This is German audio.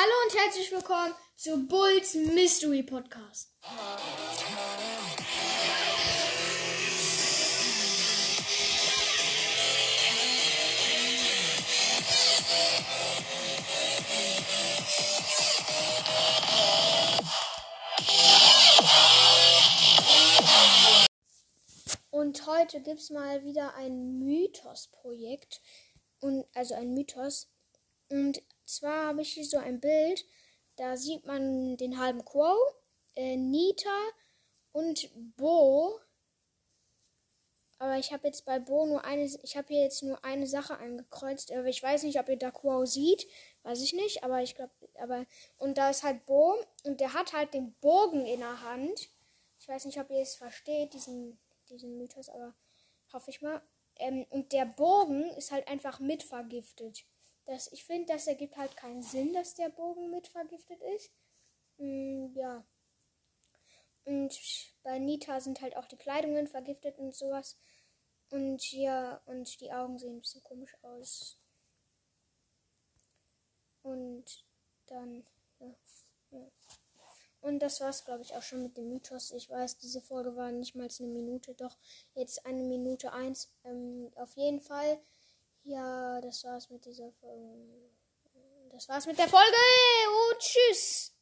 Hallo und herzlich willkommen zu Bulls Mystery Podcast. Und heute gibt es mal wieder ein Mythos-Projekt. Und also ein Mythos. Und zwar habe ich hier so ein Bild. Da sieht man den halben Quo, äh, Nita und Bo. Aber ich habe jetzt bei Bo nur eine, ich habe hier jetzt nur eine Sache angekreuzt. Aber ich weiß nicht, ob ihr da Quo sieht. Weiß ich nicht. Aber ich glaube, aber, und da ist halt Bo. Und der hat halt den Bogen in der Hand. Ich weiß nicht, ob ihr es versteht, diesen, diesen Mythos, aber hoffe ich mal. Ähm, und der Bogen ist halt einfach mitvergiftet. Das, ich finde, das ergibt halt keinen Sinn, dass der Bogen mitvergiftet ist. Mm, ja. Und bei Nita sind halt auch die Kleidungen vergiftet und sowas. Und ja, und die Augen sehen ein bisschen komisch aus. Und dann, ja. ja. Und das war's, glaube ich, auch schon mit dem Mythos. Ich weiß, diese Folge war nicht mal eine Minute, doch jetzt eine Minute eins. Ähm, auf jeden Fall. Ja, das war's mit dieser Folge. Das war's mit der Folge. Und tschüss.